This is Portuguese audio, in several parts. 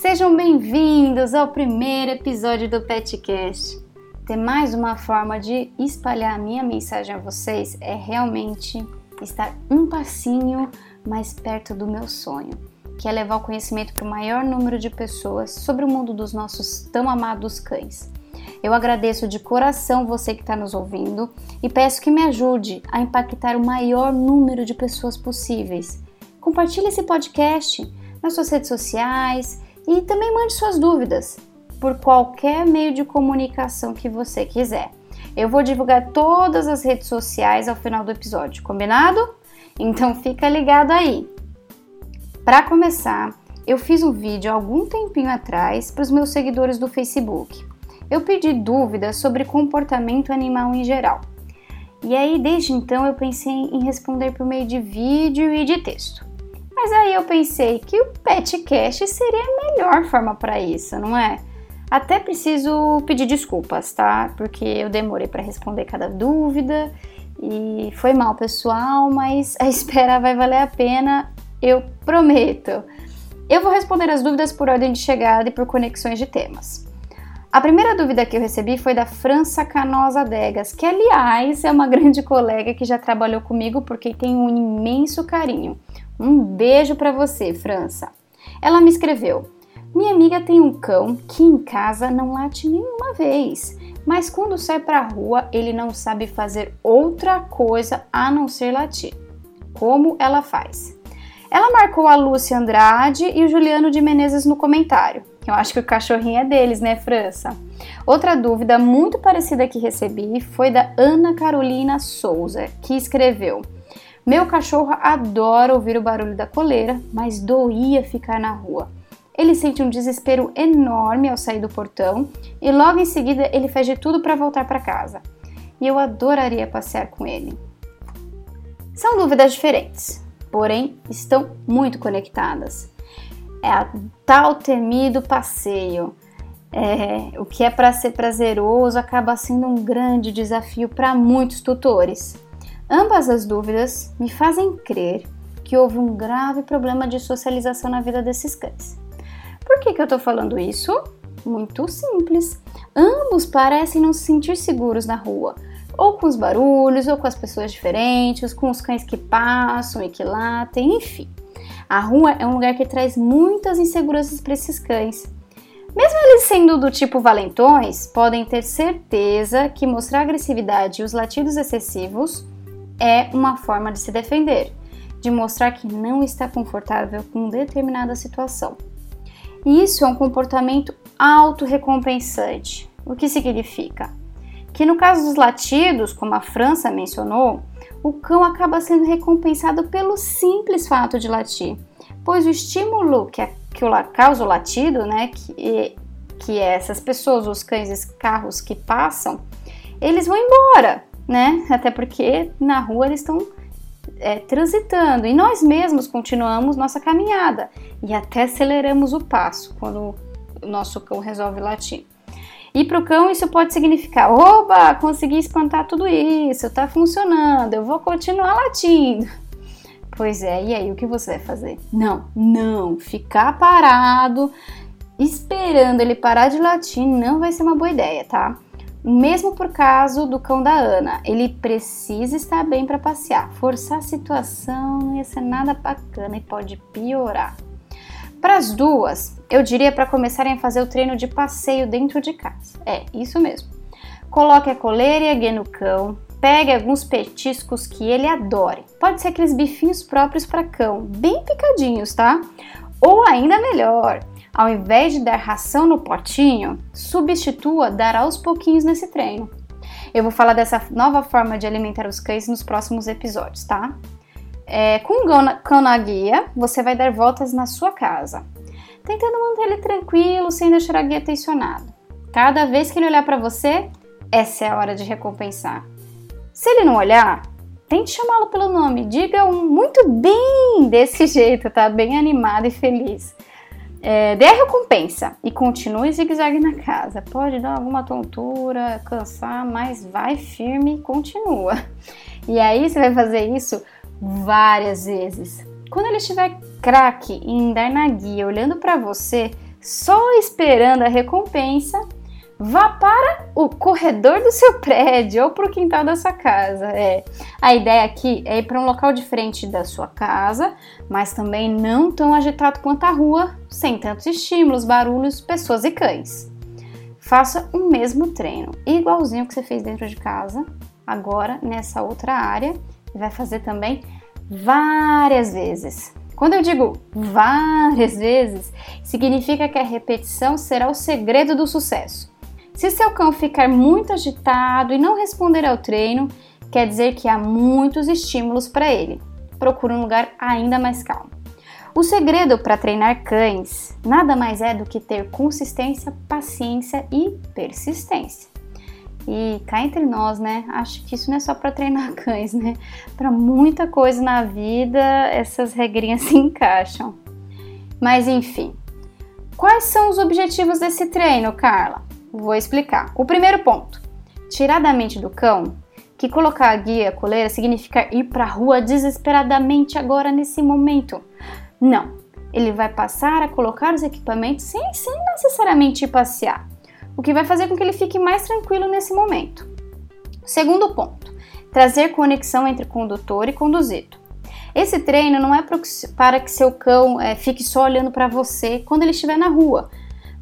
Sejam bem-vindos ao primeiro episódio do Petcast. Ter mais uma forma de espalhar a minha mensagem a vocês é realmente estar um passinho mais perto do meu sonho, que é levar o conhecimento para o maior número de pessoas sobre o mundo dos nossos tão amados cães. Eu agradeço de coração você que está nos ouvindo e peço que me ajude a impactar o maior número de pessoas possíveis. Compartilhe esse podcast nas suas redes sociais e também mande suas dúvidas por qualquer meio de comunicação que você quiser. Eu vou divulgar todas as redes sociais ao final do episódio, combinado? Então fica ligado aí. Para começar, eu fiz um vídeo algum tempinho atrás para os meus seguidores do Facebook. Eu pedi dúvidas sobre comportamento animal em geral. E aí, desde então, eu pensei em responder por meio de vídeo e de texto. Mas aí eu pensei que o Petcast seria a melhor forma para isso, não é? Até preciso pedir desculpas, tá? Porque eu demorei para responder cada dúvida e foi mal, pessoal, mas a espera vai valer a pena, eu prometo. Eu vou responder as dúvidas por ordem de chegada e por conexões de temas. A primeira dúvida que eu recebi foi da França Canosa Degas, que aliás é uma grande colega que já trabalhou comigo porque tem um imenso carinho. Um beijo para você, França. Ela me escreveu: Minha amiga tem um cão que em casa não late nenhuma vez, mas quando sai para a rua ele não sabe fazer outra coisa a não ser latir. Como ela faz? Ela marcou a Lúcia Andrade e o Juliano de Menezes no comentário. Eu acho que o cachorrinho é deles, né, França? Outra dúvida muito parecida que recebi foi da Ana Carolina Souza, que escreveu: meu cachorro adora ouvir o barulho da coleira, mas doía ficar na rua. Ele sente um desespero enorme ao sair do portão e logo em seguida ele faz de tudo para voltar para casa. E eu adoraria passear com ele. São dúvidas diferentes, porém estão muito conectadas. É a tal temido passeio. É, o que é para ser prazeroso acaba sendo um grande desafio para muitos tutores. Ambas as dúvidas me fazem crer que houve um grave problema de socialização na vida desses cães. Por que, que eu estou falando isso? Muito simples. Ambos parecem não se sentir seguros na rua, ou com os barulhos, ou com as pessoas diferentes, com os cães que passam e que latem, enfim. A rua é um lugar que traz muitas inseguranças para esses cães. Mesmo eles sendo do tipo valentões, podem ter certeza que mostrar agressividade e os latidos excessivos é uma forma de se defender, de mostrar que não está confortável com determinada situação. Isso é um comportamento autorrecompensante. O que significa? Que no caso dos latidos, como a França mencionou, o cão acaba sendo recompensado pelo simples fato de latir, pois o estímulo que, que o, causa o latido, né, que, que essas pessoas, os cães e carros que passam, eles vão embora, né? Até porque na rua eles estão é, transitando e nós mesmos continuamos nossa caminhada e até aceleramos o passo quando o nosso cão resolve latir. E para o cão isso pode significar: oba, consegui espantar tudo isso, está funcionando, eu vou continuar latindo. Pois é, e aí o que você vai fazer? Não, não, ficar parado esperando ele parar de latir não vai ser uma boa ideia, tá? Mesmo por caso do cão da Ana, ele precisa estar bem para passear. Forçar a situação não ia ser nada bacana e pode piorar. Para as duas, eu diria para começarem a fazer o treino de passeio dentro de casa. É, isso mesmo. Coloque a coleira e a guia no cão, pegue alguns petiscos que ele adore. Pode ser aqueles bifinhos próprios para cão, bem picadinhos, tá? Ou ainda melhor, ao invés de dar ração no potinho, substitua dar aos pouquinhos nesse treino. Eu vou falar dessa nova forma de alimentar os cães nos próximos episódios, tá? É, com o cão na guia, você vai dar voltas na sua casa, tentando manter ele tranquilo sem deixar a guia tensionada. Cada vez que ele olhar para você, essa é a hora de recompensar. Se ele não olhar, tente chamá-lo pelo nome, diga um muito bem desse jeito, tá? Bem animado e feliz. É, dê a recompensa e continue zigue-zague na casa. Pode dar alguma tontura, cansar, mas vai firme e continua. E aí você vai fazer isso várias vezes. Quando ele estiver craque em dar na guia, olhando para você, só esperando a recompensa, vá para o corredor do seu prédio ou para o quintal da sua casa. É. A ideia aqui é ir para um local diferente da sua casa, mas também não tão agitado quanto a rua, sem tantos estímulos, barulhos, pessoas e cães. Faça o mesmo treino, igualzinho que você fez dentro de casa, agora nessa outra área, e vai fazer também várias vezes. Quando eu digo várias vezes, significa que a repetição será o segredo do sucesso. Se seu cão ficar muito agitado e não responder ao treino, quer dizer que há muitos estímulos para ele. Procure um lugar ainda mais calmo. O segredo para treinar cães nada mais é do que ter consistência, paciência e persistência. E cá entre nós, né? Acho que isso não é só para treinar cães, né? Para muita coisa na vida, essas regrinhas se encaixam. Mas enfim, quais são os objetivos desse treino, Carla? Vou explicar. O primeiro ponto: tirar da mente do cão que colocar a guia coleira significa ir para a rua desesperadamente agora nesse momento. Não, ele vai passar a colocar os equipamentos sem, sem necessariamente ir passear, o que vai fazer com que ele fique mais tranquilo nesse momento. Segundo ponto: trazer conexão entre condutor e conduzido. Esse treino não é para que seu cão é, fique só olhando para você quando ele estiver na rua,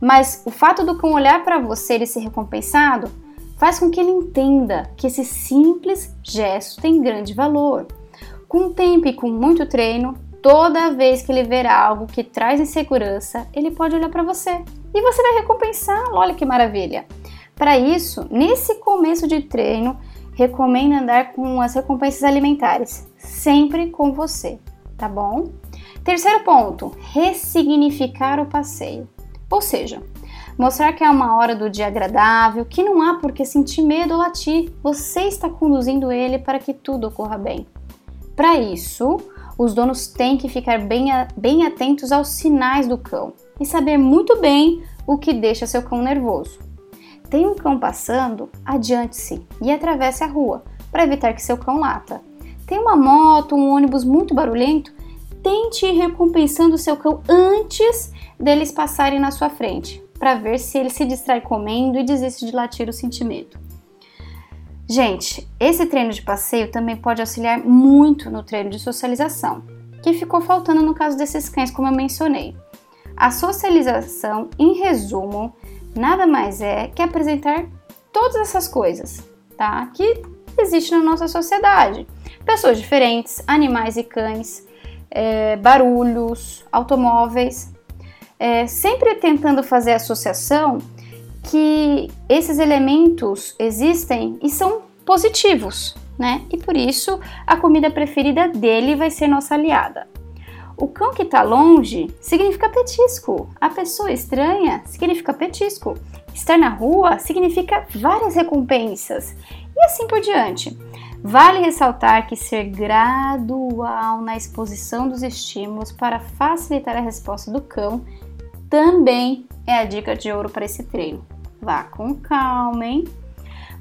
mas o fato do cão olhar para você e ser recompensado faz com que ele entenda que esse simples gesto tem grande valor. Com tempo e com muito treino, toda vez que ele ver algo que traz insegurança, ele pode olhar para você e você vai recompensá-lo. Olha que maravilha! Para isso, nesse começo de treino, recomendo andar com as recompensas alimentares, sempre com você, tá bom? Terceiro ponto: ressignificar o passeio. Ou seja, mostrar que é uma hora do dia agradável, que não há por que sentir medo ou latir, você está conduzindo ele para que tudo ocorra bem. Para isso, os donos têm que ficar bem, bem atentos aos sinais do cão e saber muito bem o que deixa seu cão nervoso. Tem um cão passando? Adiante-se e atravesse a rua para evitar que seu cão lata. Tem uma moto, um ônibus muito barulhento? Tente ir recompensando seu cão antes deles passarem na sua frente, para ver se ele se distrai comendo e desiste de latir o sentimento. Gente, esse treino de passeio também pode auxiliar muito no treino de socialização, que ficou faltando no caso desses cães, como eu mencionei. A socialização, em resumo, nada mais é que apresentar todas essas coisas, tá? Que existem na nossa sociedade. Pessoas diferentes, animais e cães, é, barulhos, automóveis, é, sempre tentando fazer associação que esses elementos existem e são positivos, né? E por isso a comida preferida dele vai ser nossa aliada. O cão que está longe significa petisco. A pessoa estranha significa petisco. Estar na rua significa várias recompensas. E assim por diante. Vale ressaltar que ser gradual na exposição dos estímulos para facilitar a resposta do cão também é a dica de ouro para esse treino. Vá com calma, hein?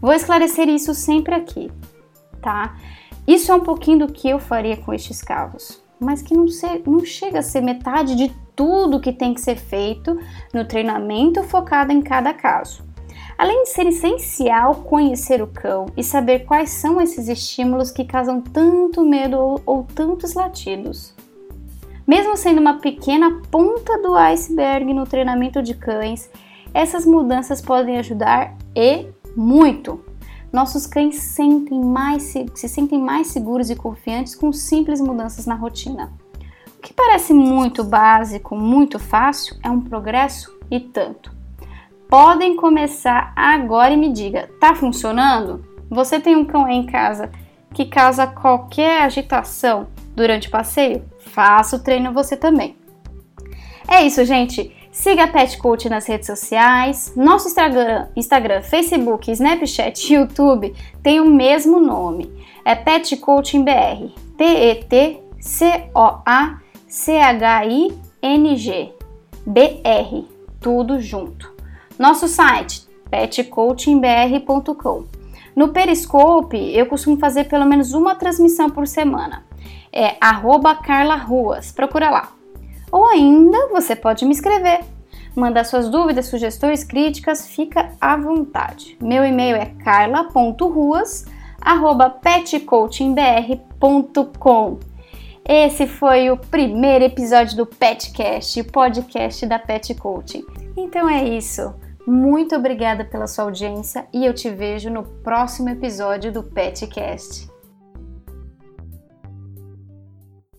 Vou esclarecer isso sempre aqui, tá? Isso é um pouquinho do que eu faria com estes cavos, mas que não, ser, não chega a ser metade de tudo que tem que ser feito no treinamento focado em cada caso. Além de ser essencial conhecer o cão e saber quais são esses estímulos que causam tanto medo ou, ou tantos latidos. Mesmo sendo uma pequena ponta do iceberg no treinamento de cães, essas mudanças podem ajudar e muito. Nossos cães sentem mais, se, se sentem mais seguros e confiantes com simples mudanças na rotina. O que parece muito básico, muito fácil, é um progresso e tanto. Podem começar agora e me diga, tá funcionando? Você tem um cão em casa que causa qualquer agitação durante o passeio? Faça o treino você também. É isso, gente. Siga a Pet Coach nas redes sociais. Nosso Instagram, Instagram, Facebook, Snapchat e YouTube tem o mesmo nome. É Pet Coaching BR. P-E-T-C-O-A-C-H-I-N-G. BR. Tudo junto. Nosso site petcoachingbr.com. No Periscope, eu costumo fazer pelo menos uma transmissão por semana é arroba Carla Ruas, procura lá. Ou ainda você pode me escrever. mandar suas dúvidas, sugestões, críticas, fica à vontade. Meu e-mail é carla.ruas@petcoachingbr.com. Esse foi o primeiro episódio do Petcast, o podcast da Pet Coaching. Então é isso. Muito obrigada pela sua audiência e eu te vejo no próximo episódio do Petcast.